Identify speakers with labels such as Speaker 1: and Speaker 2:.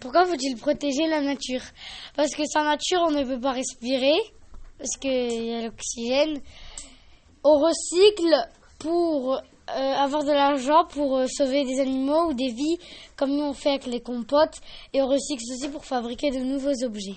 Speaker 1: pourquoi faut-il protéger la nature? Parce que sans nature, on ne peut pas respirer, parce qu'il y a l'oxygène. On recycle pour euh, avoir de l'argent, pour euh, sauver des animaux ou des vies, comme nous on fait avec les compotes. Et on recycle aussi pour fabriquer de nouveaux objets.